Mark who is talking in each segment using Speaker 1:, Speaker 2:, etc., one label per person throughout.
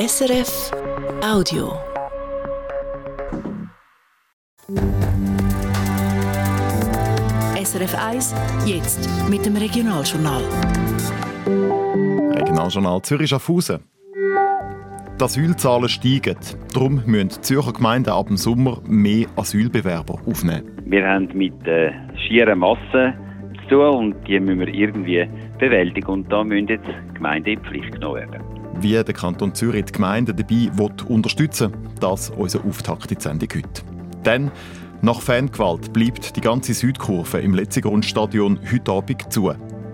Speaker 1: SRF Audio. SRF 1, jetzt mit dem Regionaljournal.
Speaker 2: Regionaljournal Zürich-Schaffhausen. Die Asylzahlen steigen. Darum müssen die Zürcher Gemeinden ab dem Sommer mehr Asylbewerber aufnehmen.
Speaker 3: Wir haben mit äh, schieren Massen zu tun und die müssen wir irgendwie bewältigen. Und da müssen jetzt Gemeinden in die Pflicht genommen werden.
Speaker 2: Wie der Kanton Zürich die Gemeinden dabei will unterstützen das unser Auftakt in die Sendung heute. Dann, nach Fangewalt bleibt die ganze Südkurve im Letzigrundstadion heute Abend zu.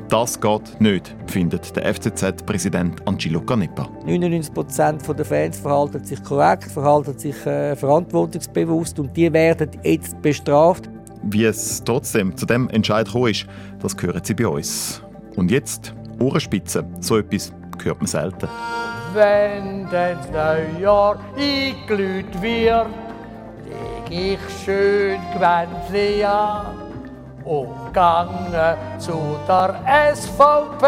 Speaker 2: Das geht nicht, findet der FCZ-Präsident Angelo Canepa.
Speaker 4: 99% der Fans verhalten sich korrekt, verhalten sich äh, verantwortungsbewusst und die werden jetzt bestraft.
Speaker 2: Wie es trotzdem zu dem Entscheid gekommen ist, das hören Sie bei uns. Und jetzt Ohrenspitze. So etwas hört man selten.
Speaker 5: Wenn das Neujahr eingelüht wird, leg ich schön Gewändli an und gange zu der SVP.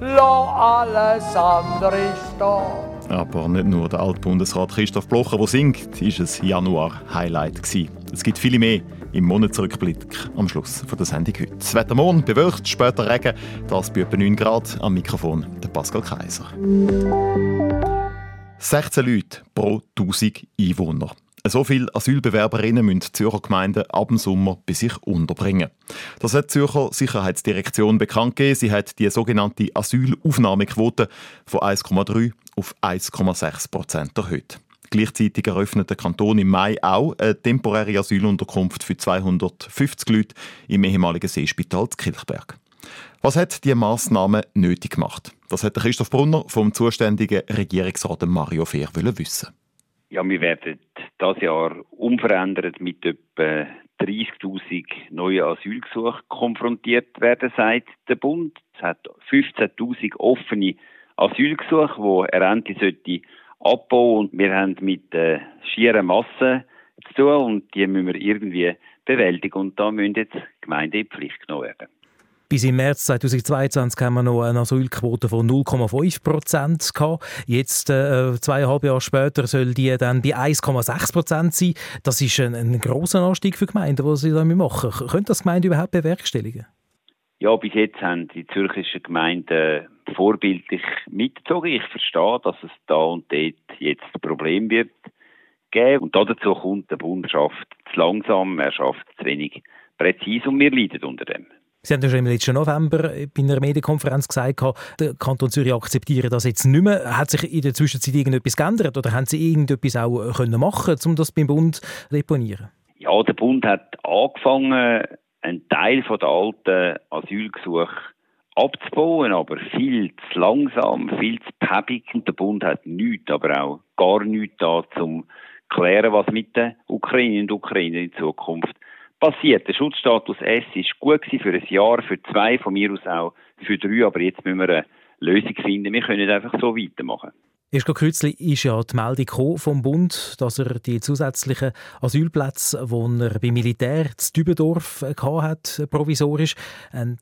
Speaker 5: Lass alles andere stehen.
Speaker 2: Aber nicht nur der Altbundesrat Christoph Blocher, der singt, ist es Januar-Highlight. Es gibt viele mehr im Monatsrückblick am Schluss von der Sendung heute. Das Wetter morgen bewölkt, später Regen, das bei etwa 9 Grad. Am Mikrofon der Pascal Kaiser. 16 Leute pro 1000 Einwohner. So viele Asylbewerberinnen müssen die Zürcher Gemeinden ab dem Sommer bei sich unterbringen. Das hat die Zürcher Sicherheitsdirektion bekannt gegeben. Sie hat die sogenannte Asylaufnahmequote von 1,3 auf 1,6 Prozent erhöht. Gleichzeitig eröffnet der Kanton im Mai auch eine temporäre Asylunterkunft für 250 Leute im ehemaligen Seespital zu Kilchberg. Was hat diese Massnahme nötig gemacht? Das hat Christoph Brunner vom zuständigen Regierungsrat Mario Fehr wissen.
Speaker 3: Ja, wir werden das Jahr unverändert mit etwa 30.000 neuen Asylgesuchen konfrontiert werden, sagt der Bund. Es hat 15.000 offene Asylgesuche, die er endlich sollte abbauen und wir haben mit äh, schieren Massen zu tun und die müssen wir irgendwie bewältigen und da müssen jetzt Gemeinden in die Pflicht genommen werden.
Speaker 6: Bis im März 2022 haben wir noch eine Asylquote von 0,5 Prozent Jetzt, äh, zweieinhalb Jahre später, soll die dann bei 1,6 Prozent sein. Das ist ein, ein grosser Anstieg für Gemeinden, die sie damit machen. Können das Gemeinden überhaupt bewerkstelligen?
Speaker 3: Ja, bis jetzt haben die zürchischen Gemeinden vorbildlich mitgezogen. Ich verstehe, dass es da und dort jetzt ein Problem wird geben. Und dazu kommt, der Bund schafft zu langsam, er schafft zu wenig präzise und wir leiden unter dem.
Speaker 6: Sie haben ja schon im letzten November bei einer Medienkonferenz gesagt, der Kanton Zürich akzeptiere das jetzt nicht mehr. Hat sich in der Zwischenzeit irgendetwas geändert oder haben Sie irgendetwas auch können machen um das beim Bund zu deponieren?
Speaker 3: Ja, der Bund hat angefangen, einen Teil der alten Asylgesuche abzubauen, aber viel zu langsam, viel zu päppig. Und der Bund hat nichts, aber auch gar nichts da, um zu klären, was mit den Ukrainerinnen und Ukrainern in Zukunft passiert. Der Schutzstatus S ist gut für ein Jahr, für zwei, von mir aus auch für drei, aber jetzt müssen wir eine Lösung finden. Wir können nicht einfach so weitermachen.
Speaker 6: Erst kürzlich ist ja die Meldung vom Bund, dass er die zusätzlichen Asylplätze, die er beim Militär in Dübendorf hat, provisorisch,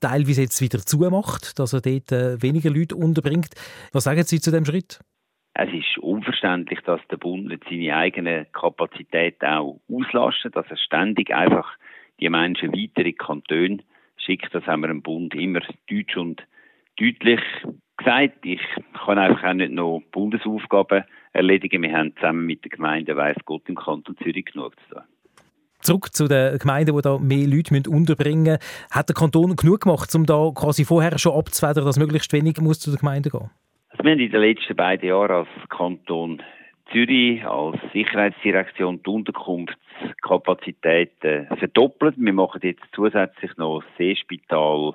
Speaker 6: teilweise jetzt wieder zumacht, dass er dort äh, weniger Leute unterbringt. Was sagen Sie zu dem Schritt?
Speaker 3: Es ist unverständlich, dass der Bund seine eigenen Kapazitäten auch auslastet, dass er ständig einfach die Menschen weiter in Kantone schickt. Das haben wir im Bund immer deutsch und deutlich gesagt. Ich kann einfach auch nicht noch Bundesaufgaben erledigen. Wir haben zusammen mit der Gemeinde Weiss Gott im Kanton Zürich genug zu tun.
Speaker 6: Zurück zu den Gemeinden, die da mehr Leute unterbringen müssen. Hat der Kanton genug gemacht, um da quasi vorher schon abzufedern, dass möglichst wenig muss zu den Gemeinden gehen?
Speaker 3: Also wir haben in den letzten beiden Jahren als Kanton Zürich als Sicherheitsdirektion die Unterkunftskapazitäten verdoppelt. Wir machen jetzt zusätzlich noch das Seespital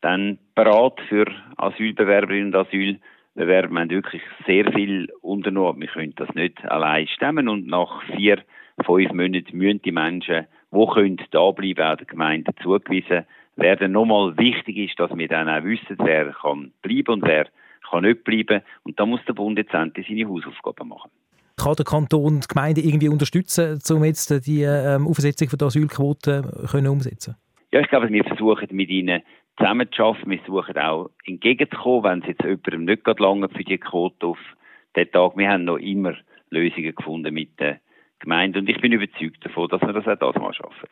Speaker 3: dann bereit für Asylbewerberinnen und Asylbewerber. Wir haben wirklich sehr viel unternommen. Wir können das nicht allein stemmen und nach vier, fünf Monaten müssen die Menschen, die können da bleiben, auch der Gemeinde zugewiesen werden. Nochmal wichtig ist, dass wir dann auch wissen, wer kann bleiben und wer kann nicht bleiben. Und da muss der Bund jetzt endlich seine Hausaufgaben machen.
Speaker 6: Kann der Kanton die Gemeinde irgendwie unterstützen, um jetzt die ähm, Aufsetzung der Asylquote können umsetzen
Speaker 3: Ja, ich glaube, wir versuchen mit ihnen zusammen. Wir versuchen auch entgegenzukommen, wenn es jetzt jemandem nicht gerade lange für die Quote auf den Tag. Wir haben noch immer Lösungen gefunden mit den Gemeinden und ich bin überzeugt davon, dass wir das auch das mal schaffen.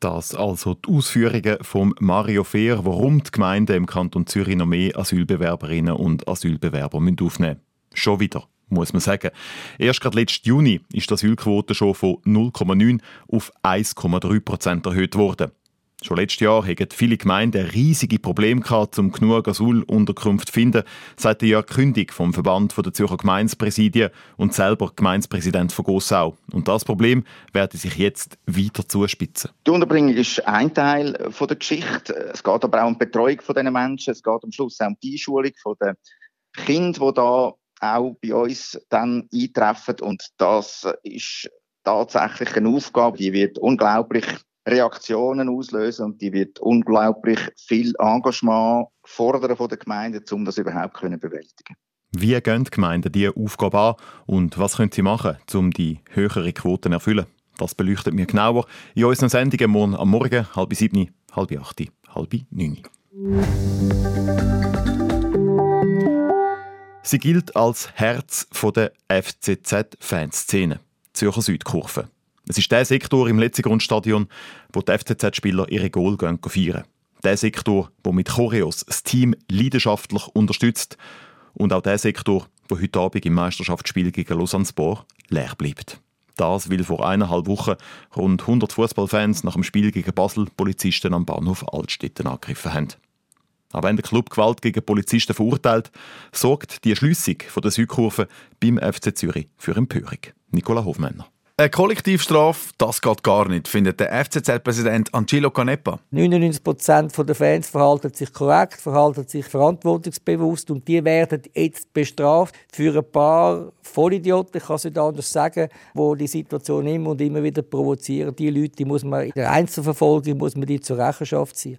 Speaker 2: Das also die Ausführungen von Mario Fehr, warum die Gemeinden im Kanton Zürich noch mehr Asylbewerberinnen und Asylbewerber aufnehmen müssen. Schon wieder, muss man sagen. Erst gerade letzten Juni ist die Asylquote schon von 0,9 auf 1,3 Prozent erhöht worden. Schon letztes Jahr hatten viele Gemeinden riesige Probleme gehabt, um genug Asylunterkünfte zu finden, sagt der Jörg Kündig vom Verband der Zürcher Gemeindepräsidien und selber Gemeindepräsident von Gossau. Und das Problem werde sich jetzt weiter zuspitzen.
Speaker 7: Die Unterbringung ist ein Teil der Geschichte. Es geht aber auch um die Betreuung dieser Menschen. Es geht am Schluss auch um die Einschulung der Kinder, die da auch bei uns dann eintreffen. Und das ist tatsächlich eine Aufgabe, die wird unglaublich Reaktionen auslösen und die wird unglaublich viel Engagement fordern von den Gemeinden, um das überhaupt zu bewältigen.
Speaker 2: Wie gehen die Gemeinden diese Aufgabe an und was können sie machen, um die höheren Quoten zu erfüllen? Das beleuchtet mir genauer in unseren Sendungen morgen am Morgen, halb sieben, halb acht, halb neun. Sie gilt als Herz der FCZ-Fanszene, Zürcher Südkurve. Es ist der Sektor im Letzigrundstadion, wo die FCZ-Spieler ihre Goal feiern. Der Sektor, wo mit Choreos das Team leidenschaftlich unterstützt. Und auch der Sektor, wo heute Abend im Meisterschaftsspiel gegen Lausanne Sport leer bleibt. Das, weil vor eineinhalb Wochen rund 100 Fußballfans nach dem Spiel gegen Basel Polizisten am Bahnhof Altstetten angegriffen haben. Auch wenn der Club Gewalt gegen Polizisten verurteilt, sorgt die Schliessung der Südkurve beim FC Zürich für Empörung. Nicola Hofmänner.
Speaker 8: Eine Kollektivstrafe, das geht gar nicht, findet der FCZ-Präsident Angelo Canepa.
Speaker 4: 99% der Fans verhalten sich korrekt, verhalten sich verantwortungsbewusst und die werden jetzt bestraft für ein paar Vollidioten, ich kann es nicht anders sagen, die die Situation immer und immer wieder provozieren. Die Leute die muss man in der Einzelverfolgung muss man die zur Rechenschaft ziehen.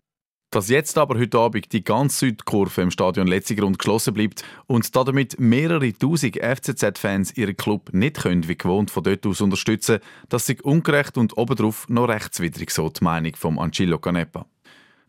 Speaker 8: Dass jetzt aber heute Abend die ganze Südkurve im Stadion Letzigrund geschlossen bleibt und damit mehrere tausend FCZ-Fans ihren Club nicht können, wie gewohnt von dort aus unterstützen, das ist ungerecht und obendrauf noch rechtswidrig, so die Meinung von Angelo Canepa.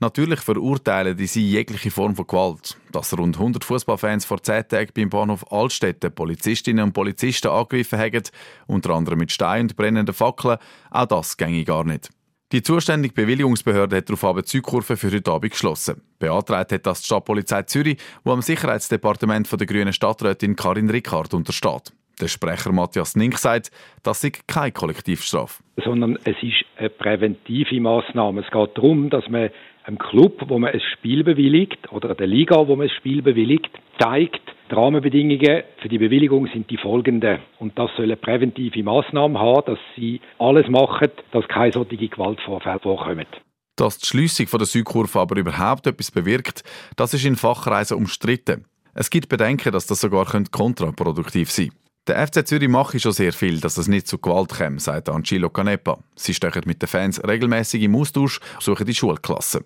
Speaker 8: Natürlich verurteilen die sie jegliche Form von Gewalt. Dass rund 100 Fußballfans vor zehn Tagen beim Bahnhof Altstädte Polizistinnen und Polizisten angegriffen haben, unter anderem mit Steinen und brennenden Fackeln, auch das ginge gar nicht. Die zuständige Bewilligungsbehörde hat darauf die Südkurve für heute Abend geschlossen. Beantragt hat das die Stadtpolizei Zürich, wo am Sicherheitsdepartement von der grünen Stadträtin Karin Rickard untersteht. Der Sprecher Matthias Nink sagt, das sei keine Kollektivstrafe.
Speaker 9: Sondern es ist eine präventive Maßnahme. Es geht darum, dass man einem Club, wo man ein Spiel bewilligt, oder der Liga, wo man ein Spiel bewilligt, zeigt, die Rahmenbedingungen für die Bewilligung sind die folgenden. Und das soll eine präventive Maßnahme haben, dass sie alles machen, dass keine solche Gewaltvorfälle vorkommen.
Speaker 8: Dass die Schliessung der Südkurve aber überhaupt etwas bewirkt, das ist in Fachkreisen umstritten. Es gibt Bedenken, dass das sogar kontraproduktiv sein könnte. Der FC Zürich mache schon sehr viel, dass es nicht zu Gewalt kommt, sagt Angelo Canepa. Sie stechen mit den Fans regelmäßig im Austausch, suchen die Schulklassen.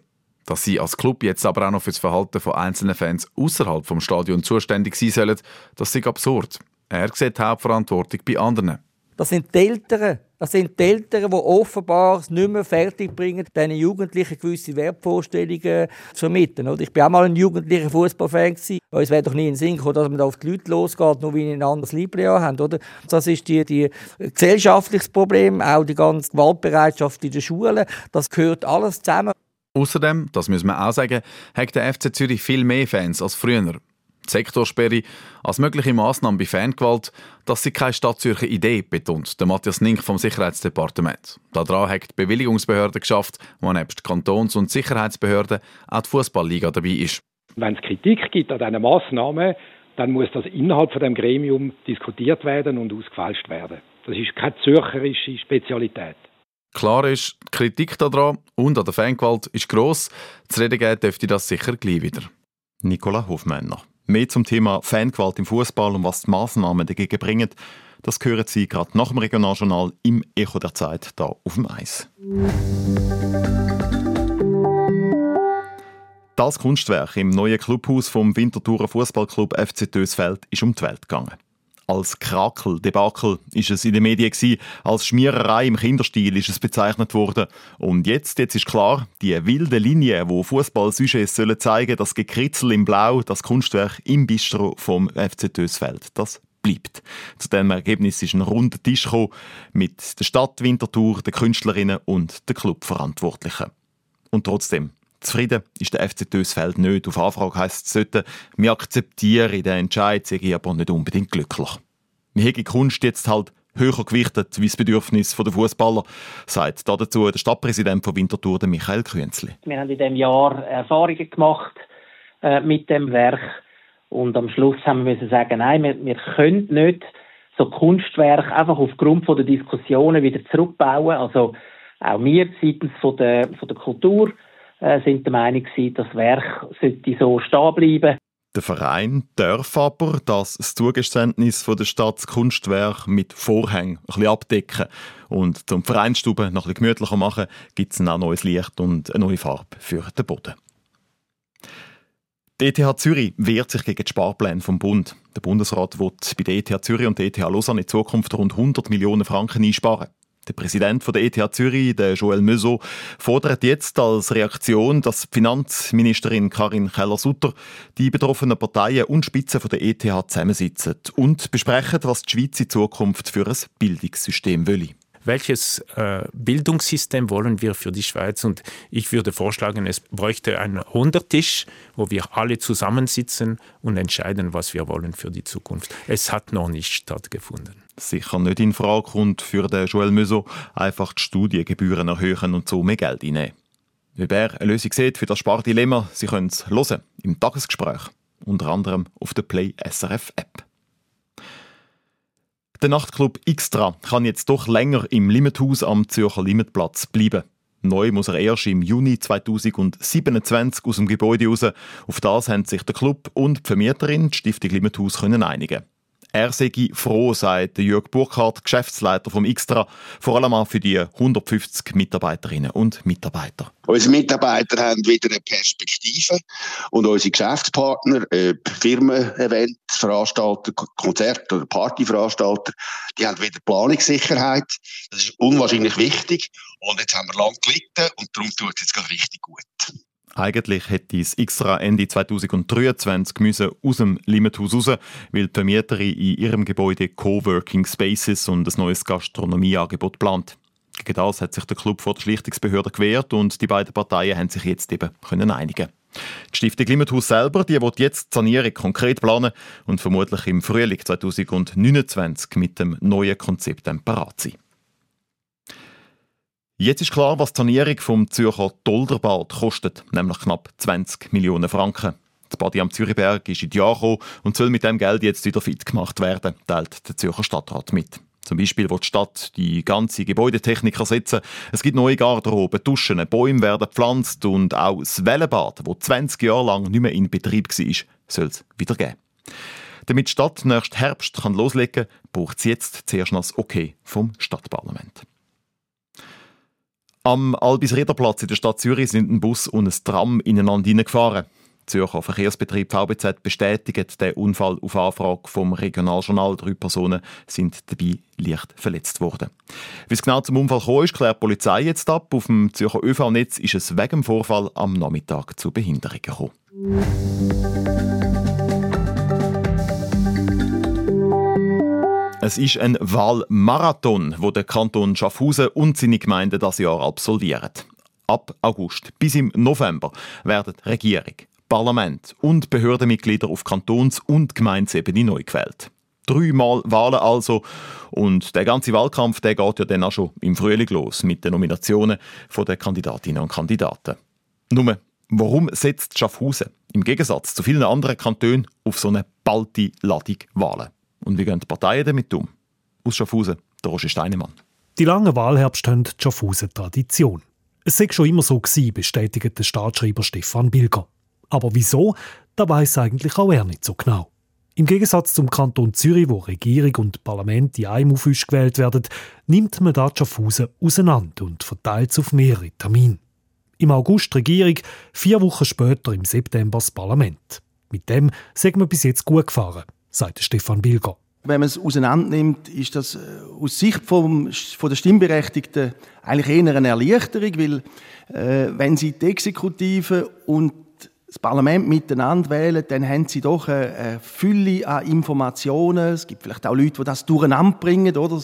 Speaker 8: Dass sie als Club jetzt aber auch noch für das Verhalten von einzelnen Fans außerhalb vom Stadion zuständig sein sollen, das ist absurd. Er sieht die Hauptverantwortung bei anderen.
Speaker 4: Das sind die Eltern. Das sind die Eltern, die offenbar es nicht mehr fertig bringen, diesen Jugendlichen gewisse Wertvorstellungen zu vermitteln. Ich war auch mal ein jugendlicher Fußballfan. Es wäre doch nie in den Sinn gekommen, dass man auf die Leute losgeht, nur weil sie ein anderes Liebling haben. Oder? Das ist die, die gesellschaftliches Problem, auch die ganze Gewaltbereitschaft in den Schulen. Das gehört alles zusammen.
Speaker 8: Außerdem, das müssen wir auch sagen, hat der FC Zürich viel mehr Fans als früher. Die Sektorsperre als mögliche Maßnahme bei Fangewalt, das ist keine Stadtzürcher Idee, betont der Matthias Nink vom Sicherheitsdepartement. Daran hat die Bewilligungsbehörde geschafft, wo nebst Kantons- und Sicherheitsbehörden auch die Fußballliga dabei ist.
Speaker 9: Wenn es Kritik gibt an diesen Massnahmen, dann muss das innerhalb von dem Gremium diskutiert werden und ausgefälscht werden. Das ist keine zürcherische Spezialität.
Speaker 8: Klar ist, die Kritik daran und an der Fangewalt ist gross. Zu reden geben dürfte das sicher gleich wieder.
Speaker 2: Nicola Hofmänner. Mehr zum Thema Fangewalt im Fußball und was die Massnahmen dagegen bringen, das hören Sie gerade nach dem Regionaljournal im Echo der Zeit da auf dem Eis. Das Kunstwerk im neuen Clubhaus vom Winterthurer Fußballclub FC Dösfeld ist um die Welt gegangen als Krakel, Debakel ist es in den Medien gewesen. Als Schmiererei im Kinderstil ist es bezeichnet worden. Und jetzt, jetzt ist klar, die wilde Linie, wo Fußball-Sujets sollen zeigen, das Gekritzel im Blau, das Kunstwerk im Bistro vom FC Dösfeld, das bleibt. Zu diesem Ergebnis ist ein runder Tisch gekommen mit der Stadt Winterthur, den Künstlerinnen und den Clubverantwortlichen. Und trotzdem, Zufrieden ist der FC Dösfeld nicht. Auf Anfrage heisst es sollte, wir akzeptieren den Entscheid, sei aber nicht unbedingt glücklich. Wir haben Kunst jetzt halt höher gewichtet wie das Bedürfnis der Fußballer, sagt dazu der Stadtpräsident von Winterthur, Michael Künzli.
Speaker 10: Wir haben in diesem Jahr Erfahrungen gemacht äh, mit dem Werk und am Schluss haben wir müssen sagen, nein, wir, wir können nicht so Kunstwerk einfach aufgrund von der Diskussionen wieder zurückbauen. Also auch wir seitens von der, von der Kultur äh, sind der Meinung gewesen, das Werk sollte so stehen bleiben.
Speaker 2: Der Verein darf aber das, Zugeständnis von der Stadt Kunstwerk mit Vorhängen ein bisschen abdecken. Und zum Vereinsstube noch ein bisschen gemütlicher machen, gibt es ein neues Licht und eine neue Farbe für den Boden. Die ETH Zürich wehrt sich gegen die Sparpläne vom Bund. Der Bundesrat will bei der ETH Zürich und der ETH Lausanne in Zukunft rund 100 Millionen Franken einsparen. Der Präsident der ETH Zürich, der Joël Meusot, fordert jetzt als Reaktion, dass Finanzministerin Karin Keller-Sutter die betroffenen Parteien und Spitzen der ETH zusammensitzen und besprechen, was die Schweiz in Zukunft für ein Bildungssystem will
Speaker 11: welches äh, Bildungssystem wollen wir für die Schweiz. Und ich würde vorschlagen, es bräuchte einen Hundertisch, wo wir alle zusammensitzen und entscheiden, was wir wollen für die Zukunft. Es hat noch nicht stattgefunden
Speaker 2: sicher nicht in Frage kommt, für den Joel Musso einfach die Studiengebühren erhöhen und so mehr Geld einnehmen. Wie er eine Lösung sieht für das Spardilemma, Sie können es hören im Tagesgespräch, unter anderem auf der Play SRF App. Der Nachtclub Xtra kann jetzt doch länger im Limithaus am Zürcher Limitplatz bleiben. Neu muss er erst im Juni 2027 aus dem Gebäude raus. Auf das haben sich der Club und die Vermieterin, die Stiftung Limithaus, einigen. Er sei froh, sagt Jörg Burkhardt, Geschäftsleiter vom Xtra, vor allem auch für die 150 Mitarbeiterinnen und Mitarbeiter.
Speaker 12: Unsere Mitarbeiter haben wieder eine Perspektive und unsere Geschäftspartner, äh, Firmen, Eventveranstalter, Konzert- oder Partyveranstalter, die haben wieder Planungssicherheit. Das ist unwahrscheinlich wichtig und jetzt haben wir lang gelitten und darum tut es jetzt gerade richtig gut.
Speaker 2: Eigentlich hätte es extra Ende 2023 müssen aus dem Limethaus raus, weil die Vermieterin in ihrem Gebäude Coworking Spaces und ein neues Gastronomieangebot plant. Gegen das hat sich der Club vor der Schlichtungsbehörde gewehrt und die beiden Parteien haben sich jetzt eben können einigen. Die Stiftung Limethaus selber, die wird jetzt die Sanierung konkret planen und vermutlich im Frühling 2029 mit dem neuen Konzept parat sein. Jetzt ist klar, was die Sanierung vom Zürcher Dolderbad kostet, nämlich knapp 20 Millionen Franken. Das Badi am Zürichberg ist in die Jahre gekommen und soll mit dem Geld jetzt wieder fit gemacht werden, teilt der Zürcher Stadtrat mit. Zum Beispiel wird die Stadt die ganze Gebäudetechnik ersetzen. Es gibt neue Garderoben, Duschen, Bäume werden gepflanzt und auch das Wellenbad, das 20 Jahre lang nicht mehr in Betrieb war, soll es wieder geben. Damit die Stadt nächsten Herbst kann loslegen kann, braucht es jetzt zuerst noch das Okay vom Stadtparlament. Am Albis-Riederplatz in der Stadt Zürich sind ein Bus und ein Tram ineinander hineingefahren. Zürcher Verkehrsbetrieb VBZ bestätigt den Unfall auf Anfrage vom Regionaljournal. Drei Personen sind dabei leicht verletzt worden. Wie es genau zum Unfall kam, ist, klärt die Polizei jetzt ab. Auf dem Zürcher ÖV-Netz ist es wegen dem Vorfall am Nachmittag zu Behinderungen gekommen. Es ist ein Wahlmarathon, wo der Kanton Schaffhausen und seine Gemeinden das Jahr absolvieren. Ab August bis im November werden Regierung, Parlament und Behördenmitglieder auf Kantons- und Gemeindeebene neu gewählt. Dreimal Wahlen also. Und der ganze Wahlkampf der geht ja dann auch schon im Frühling los mit den Nominationen der Kandidatinnen und Kandidaten. Nur, warum setzt Schaffhausen im Gegensatz zu vielen anderen Kantonen auf so eine balte Ladung Wahlen? Und wie gehen die Parteien damit um? Aus Schaffhausen, der Roger Steinemann.
Speaker 13: Die langen Wahlherbste haben die Schaffhausen Tradition. Es sei schon immer so gewesen, bestätigt der Staatsschreiber Stefan Bilger. Aber wieso? Da weiß eigentlich auch er nicht so genau. Im Gegensatz zum Kanton Zürich, wo Regierung und Parlament in einem Aufwisch gewählt werden, nimmt man da Schaffhausen auseinander und verteilt es auf mehrere Termine. Im August Regierung, vier Wochen später im September das Parlament. Mit dem sind wir bis jetzt gut gefahren sagt Stefan Bilger.
Speaker 14: Wenn man es auseinandernimmt, ist das äh, aus Sicht vom, von der Stimmberechtigten eigentlich eher eine Erleichterung, weil äh, wenn sie die Exekutive und das Parlament miteinander wählen, dann haben sie doch eine, Fülle an Informationen. Es gibt vielleicht auch Leute, die das durcheinander bringen. Oder?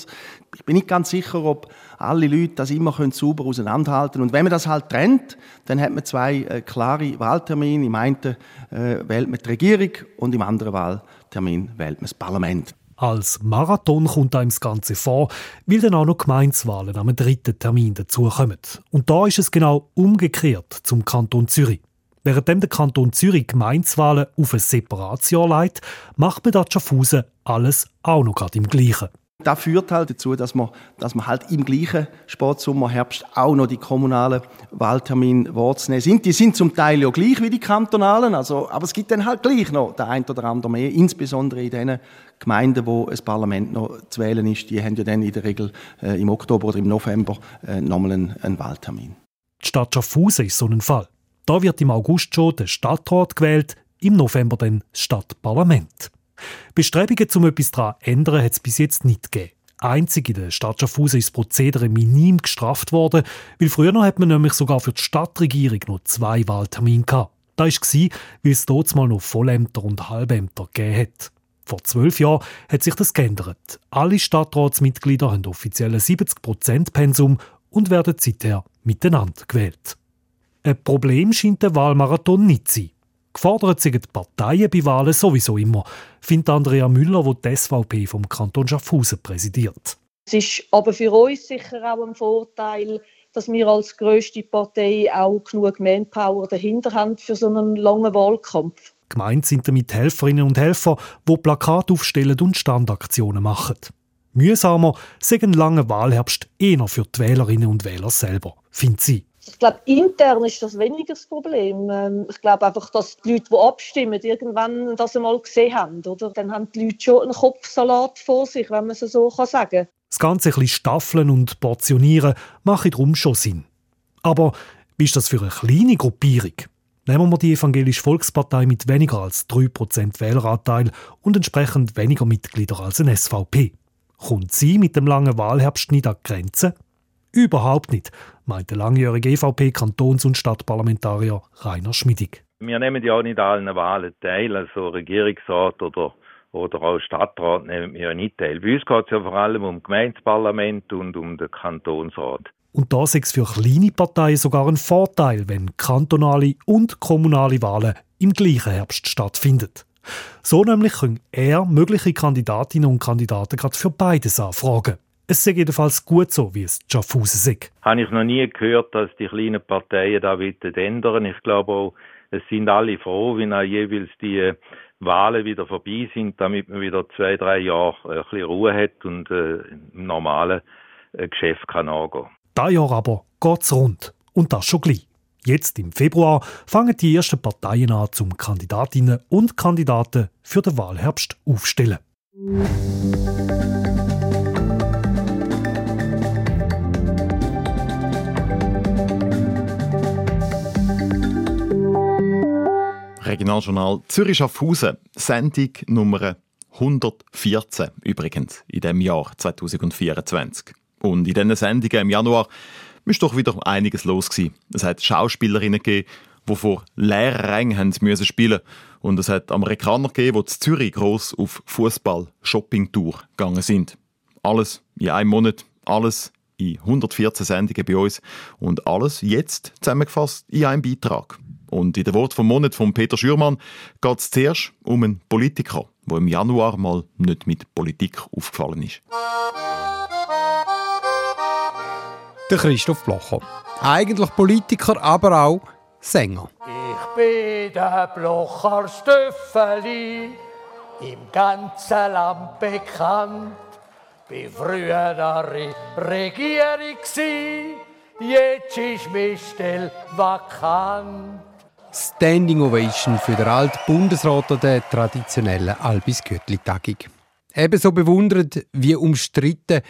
Speaker 14: Ich bin nicht ganz sicher, ob alle Leute das immer können sauber auseinanderhalten Und wenn man das halt trennt, dann hat man zwei äh, klare Wahltermine. Im einen äh, wählt man die Regierung und im anderen Wahltermin wählt man das Parlament.
Speaker 13: Als Marathon kommt einem das Ganze vor, weil dann auch noch Gemeinswahlen am dritten Termin dazukommen. Und da ist es genau umgekehrt zum Kanton Zürich. Während der Kanton Zürich Gemeinswahlen auf ein Separatjahr leitet, macht man da Schaffhausen alles auch noch gerade im Gleichen.
Speaker 14: Das führt halt dazu, dass man, dass man halt im gleichen Sportsommer, Herbst auch noch die kommunalen Wahltermine wahrzunehmen sind. Die sind zum Teil ja gleich wie die kantonalen, also, aber es gibt dann halt gleich noch der ein oder andere mehr, insbesondere in den Gemeinden, wo ein Parlament noch zu wählen ist. Die haben ja dann in der Regel äh, im Oktober oder im November äh, nochmal einen, einen Wahltermin.
Speaker 13: Die Stadt Schaffhausen ist so ein Fall. Da wird im August schon der Stadtrat gewählt, im November dann das Stadtparlament. Bestrebungen, um etwas daran zu ändern, hat es bis jetzt nicht gegeben. Einzig in der Stadt Schaffhausen ist das Prozedere minim gestraft worden, weil früher noch hat man nämlich sogar für die Stadtregierung noch zwei Wahltermine gehabt. Das war, weil es dort mal noch Vollämter und Halbämter gegeben hat. Vor zwölf Jahren hat sich das geändert. Alle Stadtratsmitglieder haben offiziell ein 70%-Pensum und werden seither miteinander gewählt. Ein Problem scheint der Wahlmarathon nicht zu sein. Gefordert sind die Parteien bei Wahlen sowieso immer, findet Andrea Müller, die die SVP vom Kanton Schaffhausen präsidiert.
Speaker 15: Es ist aber für uns sicher auch ein Vorteil, dass wir als grösste Partei auch genug Manpower dahinter haben für so einen langen Wahlkampf.
Speaker 13: Gemeint sind damit Helferinnen und Helfer, die Plakate aufstellen und Standaktionen machen. Mühsamer sei ein langer Wahlherbst eher für die Wählerinnen und Wähler selber, findet sie.
Speaker 15: Ich glaube, intern ist das weniger das Problem. Ähm, ich glaube einfach, dass die Leute, die abstimmen, irgendwann das einmal gesehen haben. Oder? Dann haben die Leute schon einen Kopfsalat vor sich, wenn man es so sagen kann.
Speaker 13: Das Ganze ein bisschen staffeln und portionieren macht darum schon Sinn. Aber wie ist das für eine kleine Gruppierung? Nehmen wir die Evangelische Volkspartei mit weniger als 3% Wähleranteil und entsprechend weniger Mitglieder als eine SVP. Kommt sie mit dem langen Wahlherbst nicht an die Grenze? Überhaupt nicht, meint der langjährige EVP-Kantons- und Stadtparlamentarier Rainer Schmidig.
Speaker 16: Wir nehmen ja auch nicht allen Wahlen teil, also Regierungsrat oder, oder auch Stadtrat nehmen wir ja nicht teil. Bei uns geht es ja vor allem um Gemeindeparlament und um den Kantonsrat.
Speaker 13: Und da ist es für kleine Parteien sogar ein Vorteil, wenn kantonale und kommunale Wahlen im gleichen Herbst stattfinden. So nämlich können er mögliche Kandidatinnen und Kandidaten gerade für beides anfragen. Es sei jedenfalls gut so, wie es Schaffhausen sagt.
Speaker 16: Habe ich noch nie gehört, dass die kleinen Parteien da ändern Ich glaube auch, es sind alle froh, wenn auch jeweils die Wahlen wieder vorbei sind, damit man wieder zwei, drei Jahre ein bisschen Ruhe hat und äh, im normalen äh, Geschäft kann angehen.
Speaker 13: Das Jahr aber geht's rund. Und das schon gleich. Jetzt im Februar fangen die ersten Parteien an, zum Kandidatinnen und Kandidaten für den Wahlherbst aufstellen.
Speaker 2: Regionaljournal Zürich Schaffhausen, Sendung Nummer 114 übrigens in dem Jahr 2024. Und in diesen Sendungen im Januar ist doch wieder einiges los gewesen. Es hat Schauspielerinnen gegeben, die vor leeren Rängen müssen spielen und es hat Amerikaner gegeben, die in Zürich gross auf Fußball-Shopping-Tour gegangen sind. Alles in einem Monat, alles in 114 Sendungen bei uns und alles jetzt zusammengefasst in einem Beitrag. Und in der Wort vom Monat von Peter Schürmann geht es zuerst um einen Politiker, der im Januar mal nicht mit Politik aufgefallen ist.
Speaker 17: Der Christoph Blocher. Eigentlich Politiker, aber auch Sänger.
Speaker 5: Ich bin der Blocher Stöffeli, im ganzen Land bekannt. Bin früher der Regierung, jetzt ist meine Stelle vakant.
Speaker 17: Standing Ovation für den alten Bundesrat an der traditionellen Albis Göttli-Tagung. Ebenso bewundert wie umstritten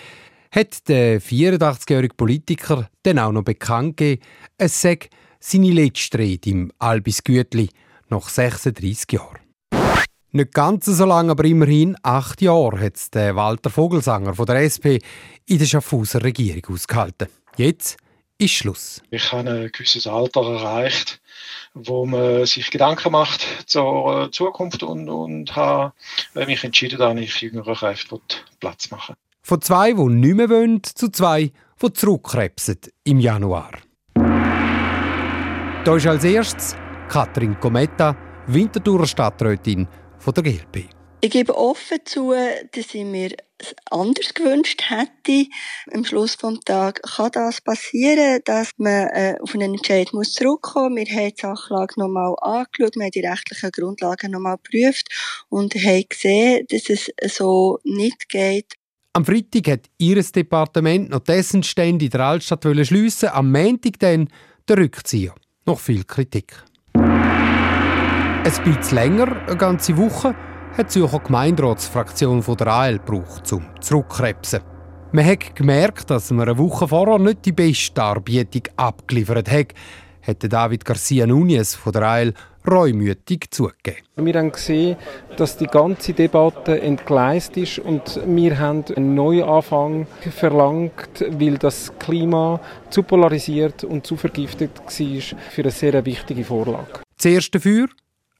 Speaker 17: hat der 84-jährige Politiker dann auch noch bekannt gegeben, es sei seine letzte Rede im Albis Gütli nach 36 Jahren. Nicht ganz so lange, aber immerhin acht Jahre hat der Walter Vogelsanger von der SP in der Schaffhauser Regierung ausgehalten. Jetzt ist Schluss.
Speaker 18: Ich habe ein gewisses Alter erreicht, wo man sich Gedanken macht zur Zukunft und, und habe mich entschieden, dass ich jüngeren Kräften Platz machen
Speaker 17: Von zwei, die nicht mehr wollen, zu zwei, die zurückkrebsen im Januar. Da ist als erstes Katrin Cometta, Winterthurer Stadträtin von der GLP.
Speaker 19: Ich gebe offen zu, dass ich mir anders gewünscht hätte. Am Schluss des Tages kann das passieren, dass man äh, auf einen Entscheid muss zurückkommen. Wir haben die Sachlage nochmal angeschaut, wir haben die rechtlichen Grundlagen nochmal geprüft und haben gesehen, dass es so nicht geht.
Speaker 17: Am Freitag hat ihr Departement noch dessen Stände in der Altstadt schliessen, am Montag dann der Rückzieher. Noch viel Kritik. Ein bisschen länger, eine ganze Woche, hat die Zürcher Gemeinderatsfraktion von der AL gebraucht, um zurückkrebsen. Man hat gemerkt, dass man eine Woche vorher nicht die beste Darbietung abgeliefert hat, hat David Garcia Núñez von der AL reumütig zugegeben.
Speaker 20: Wir haben gesehen, dass die ganze Debatte entgleist ist und wir haben einen Neuanfang verlangt, weil das Klima zu polarisiert und zu vergiftet war für eine sehr wichtige Vorlage.
Speaker 17: Zuerst dafür,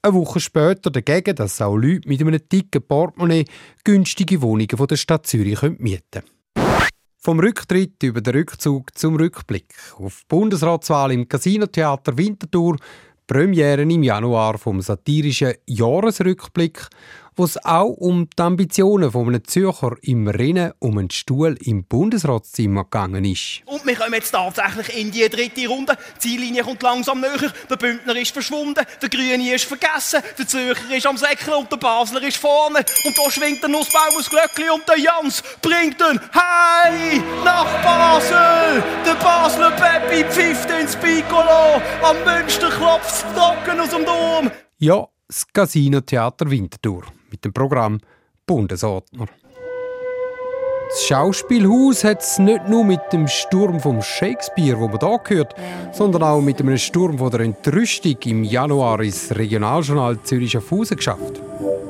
Speaker 17: eine Woche später dagegen, dass auch Leute mit einem dicken Portemonnaie günstige Wohnungen von der Stadt Zürich mieten können. Vom Rücktritt über den Rückzug zum Rückblick auf die Bundesratswahl im Casinotheater Winterthur Premiere im Januar vom satirischen Jahresrückblick, wo es auch um die Ambitionen von einem Zürcher im Rennen um einen Stuhl im Bundesratszimmer gegangen ist.
Speaker 21: Und wir kommen jetzt tatsächlich in die dritte Runde. Die Ziellinie kommt langsam näher. Der Bündner ist verschwunden, der Grüne ist vergessen, der Zürcher ist am Säckeln und der Basler ist vorne. Und da schwingt der Nussbaum aus Glöckli und der Jans bringt ihn Hey nach Basel. Der Basler Peppi pfifft ins Piccolo. Am Münster klopft trocken aus dem Dom.
Speaker 17: Ja, das Casino Theater Winterthur mit dem Programm Bundesordner. Das Schauspielhaus hat es nicht nur mit dem Sturm vom Shakespeare, wo man da gehört, sondern auch mit einem Sturm von der Entrüstung im Januar ins Regionaljournal Zürich Schaffhausen geschafft.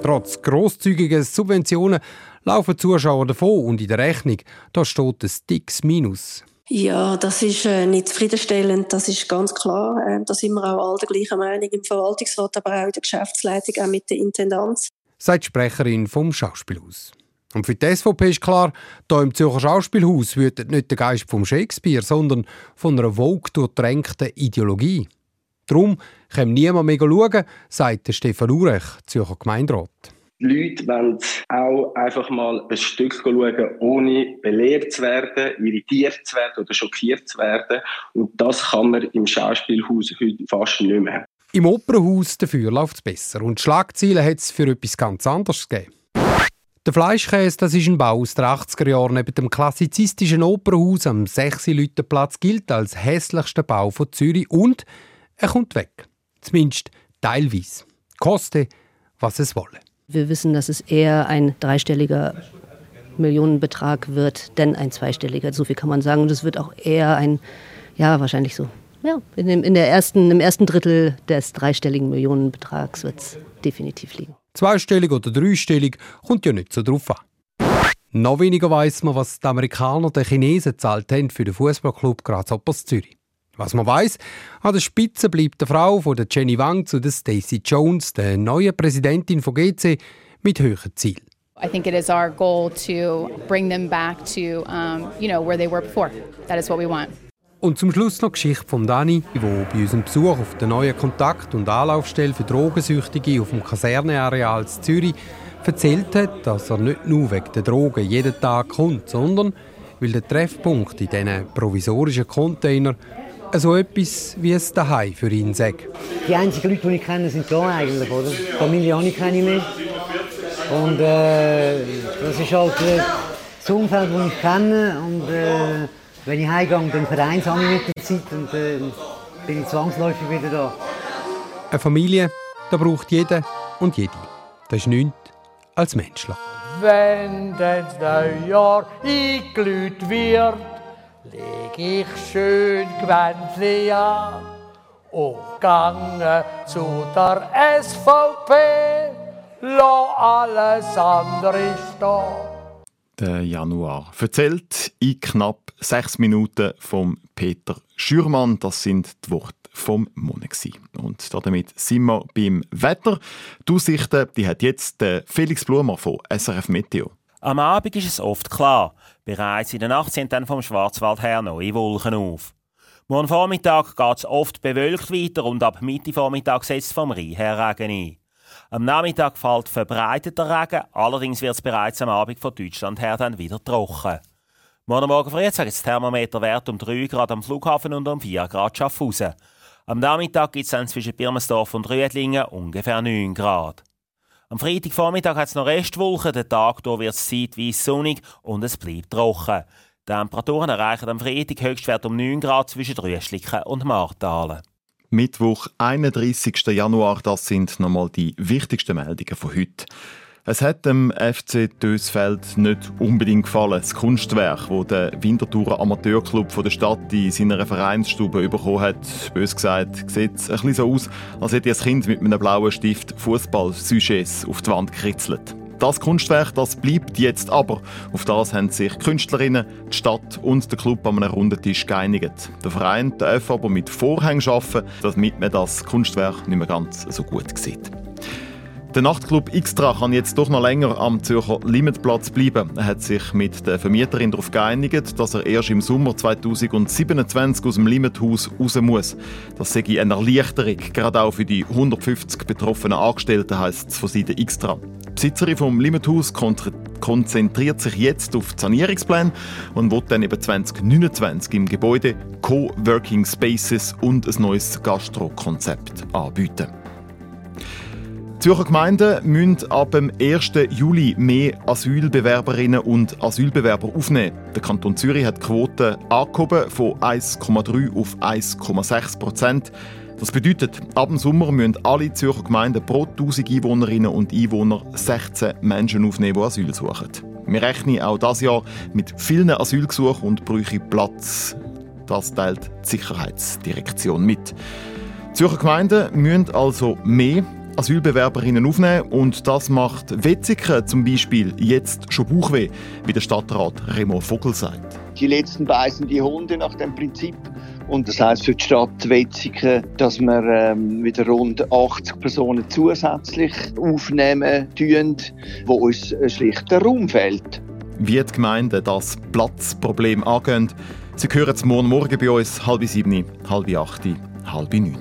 Speaker 17: Trotz grosszügiger Subventionen laufen Zuschauer davon und in der Rechnung da steht ein dickes Minus.
Speaker 22: Ja, das ist äh, nicht zufriedenstellend, das ist ganz klar. Äh, da sind wir auch alle der gleichen Meinung im Verwaltungsrat, aber auch in der Geschäftsleitung, auch mit der Intendanz.
Speaker 17: Sagt die Sprecherin vom Schauspielhaus. Und für die SVP ist klar, hier im Zürcher Schauspielhaus wütet nicht der Geist vom Shakespeare, sondern von einer Vogue durchtränkten Ideologie. Darum kann niemand mehr schauen, sagt Stefan Urech, Zürcher Gemeinderat.
Speaker 23: Die Leute wollen auch einfach mal ein Stück schauen, ohne belehrt zu werden, irritiert zu werden oder schockiert zu werden. Und das kann man im Schauspielhaus heute fast nicht mehr.
Speaker 17: Im Opernhaus dafür läuft es besser und Schlagziele hat es für etwas ganz anderes gegeben. Der Fleischkäse, das ist ein Bau aus den 80er Jahren neben dem klassizistischen Opernhaus am 6 Platz gilt als hässlichster Bau von Zürich und er kommt weg. Zumindest teilweise. Koste, was es wolle.
Speaker 22: Wir wissen, dass es eher ein dreistelliger Millionenbetrag wird, denn ein zweistelliger. So viel kann man sagen. Und es wird auch eher ein, ja, wahrscheinlich so. Ja, in dem, in der ersten, im ersten Drittel des dreistelligen Millionenbetrags wird es definitiv liegen.
Speaker 17: Zweistellig oder dreistellig kommt ja nicht so drauf an. Noch weniger weiß man, was die Amerikaner den Chinesen gezahlt haben für den Fußballclub Grasshoppers Zürich. Was man weiß, an der Spitze bleibt die Frau von der Jenny Wang zu der Stacey Jones, der neuen Präsidentin von GC, mit höheren Zielen.
Speaker 24: I think it is our goal to bring them back to, um, you know, where they were before. That is what we want.
Speaker 17: Und zum Schluss noch die Geschichte von Dani, der bei unserem Besuch auf der neuen Kontakt- und Anlaufstelle für Drogensüchtige auf dem Kaserneareal in Zürich erzählt hat, dass er nicht nur wegen der Drogen jeden Tag kommt, sondern weil der Treffpunkt in diesen provisorischen Containern so etwas wie es daheim für ihn sagt.
Speaker 25: Die einzigen Leute, die ich kenne, sind hier eigentlich, oder? Die Familie auch nicht ich mehr. Und äh, das ist halt äh, das Umfeld, das ich kenne. Und äh, wenn ich heimgehe, dann vereinsame ich mit der Zeit und äh, bin ich zwangsläufig wieder da.
Speaker 17: Eine Familie, da braucht jeder und jede. Das ist nichts als menschlich.
Speaker 5: Wenn das Neujahr eingelüht wird, leg ich schön Gewändli an und gange zu der SVP, lo alles andere stehen.
Speaker 2: Der Januar. Erzählt in knapp sechs Minuten vom Peter Schürmann. Das sind die Worte vom Monat. Und damit sind wir beim Wetter. Die Aussichten die hat jetzt Felix Blumer von SRF Meteo.
Speaker 26: Am Abend ist es oft klar. Bereits in der Nacht sind dann vom Schwarzwald her neue Wolken auf. Morgen Vormittag geht es oft bewölkt weiter und ab Mitte Vormittag setzt vom Rhein her Regen ein. Am Nachmittag fällt verbreiteter Regen, allerdings wird es bereits am Abend von Deutschland her dann wieder trocken. Morgen Morgen früh zeigt das Thermometerwert um 3 Grad am Flughafen und um 4 Grad Schaffhausen. Am Nachmittag gibt es dann zwischen Birmensdorf und Rüedlingen ungefähr 9 Grad. Am Freitagvormittag hat es noch Restwolken, der Tag wird es zeitweise sonnig und es bleibt trocken. Die Temperaturen erreichen am Freitag Höchstwert um 9 Grad zwischen Rüschlicken und Martalen.
Speaker 2: Mittwoch, 31. Januar, das sind nochmal die wichtigsten Meldungen von heute. Es hat dem FC Dösfeld nicht unbedingt gefallen, das Kunstwerk, das der Winterthurer Amateurclub der Stadt in seiner Vereinsstube bekommen hat. Bös gesagt, sieht ein bisschen so aus, als hätte ein Kind mit einem blauen Stift Fußball-Sujets auf die Wand gekritzelt. Das Kunstwerk das bleibt jetzt aber. Auf das haben sich Künstlerinnen, die Stadt und der Club an einem runden Tisch geeinigt. Der Verein darf aber mit Vorhängen arbeiten, damit man das Kunstwerk nicht mehr ganz so gut sieht. Der Nachtclub Xtra kann jetzt doch noch länger am Zürcher Limitplatz bleiben. Er hat sich mit der Vermieterin darauf geeinigt, dass er erst im Sommer 2027 aus dem Limithaus raus muss. Das sei eine Erleichterung, gerade auch für die 150 betroffenen Angestellten, heisst es von Seiten Xtra. Die Besitzerin vom Limithaus konzentriert sich jetzt auf die Sanierungspläne und wird dann eben 2029 im Gebäude Co-Working Spaces und ein neues Gastro-Konzept anbieten. Zürcher Gemeinden müssen ab dem 1. Juli mehr Asylbewerberinnen und Asylbewerber aufnehmen. Der Kanton Zürich hat die Quote angehoben von 1,3 auf 1,6 Prozent. Das bedeutet, ab dem Sommer müssen alle Zürcher Gemeinden pro 1000 Einwohnerinnen und Einwohner 16 Menschen aufnehmen, die Asyl suchen. Wir rechnen auch dieses Jahr mit vielen Asylgesuchen und brauchen Platz. Das teilt die Sicherheitsdirektion mit. Die Zürcher Gemeinden müssen also mehr Asylbewerberinnen aufnehmen und das macht Wetzigen zum Beispiel jetzt schon Bauchweh, wie der Stadtrat Remo Vogel sagt.
Speaker 27: Die letzten beißen die Hunde nach dem Prinzip. Und das heißt für die Stadt Wetzigen, dass wir ähm, wieder rund 80 Personen zusätzlich aufnehmen tun, wo uns schlicht der Raum fehlt.
Speaker 2: Wie die Gemeinden das Platzproblem angehen, Sie hören morgen Morgen bei uns, halb sieben, halb acht, halb neun.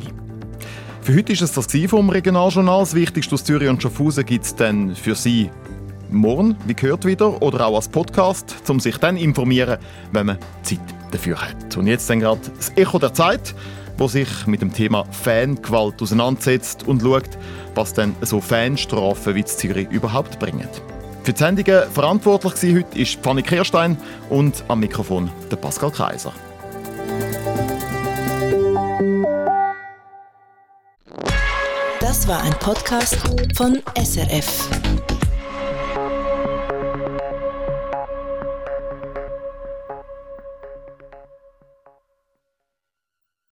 Speaker 2: Für heute ist es das vom Regionaljournal. Das Wichtigste aus Zürich und Schaffhausen gibt es dann für Sie morgen, wie gehört wieder, oder auch als Podcast, um sich dann informieren, wenn man Zeit dafür hat. Und jetzt dann gerade das Echo der Zeit, wo sich mit dem Thema Fangewalt auseinandersetzt und schaut, was dann so Fanstrafen wie Zürich überhaupt bringen. Für die Sendungen verantwortlich war heute ist Fanny Kirstein und am Mikrofon der Pascal Kaiser.
Speaker 28: Das war ein Podcast von SRF.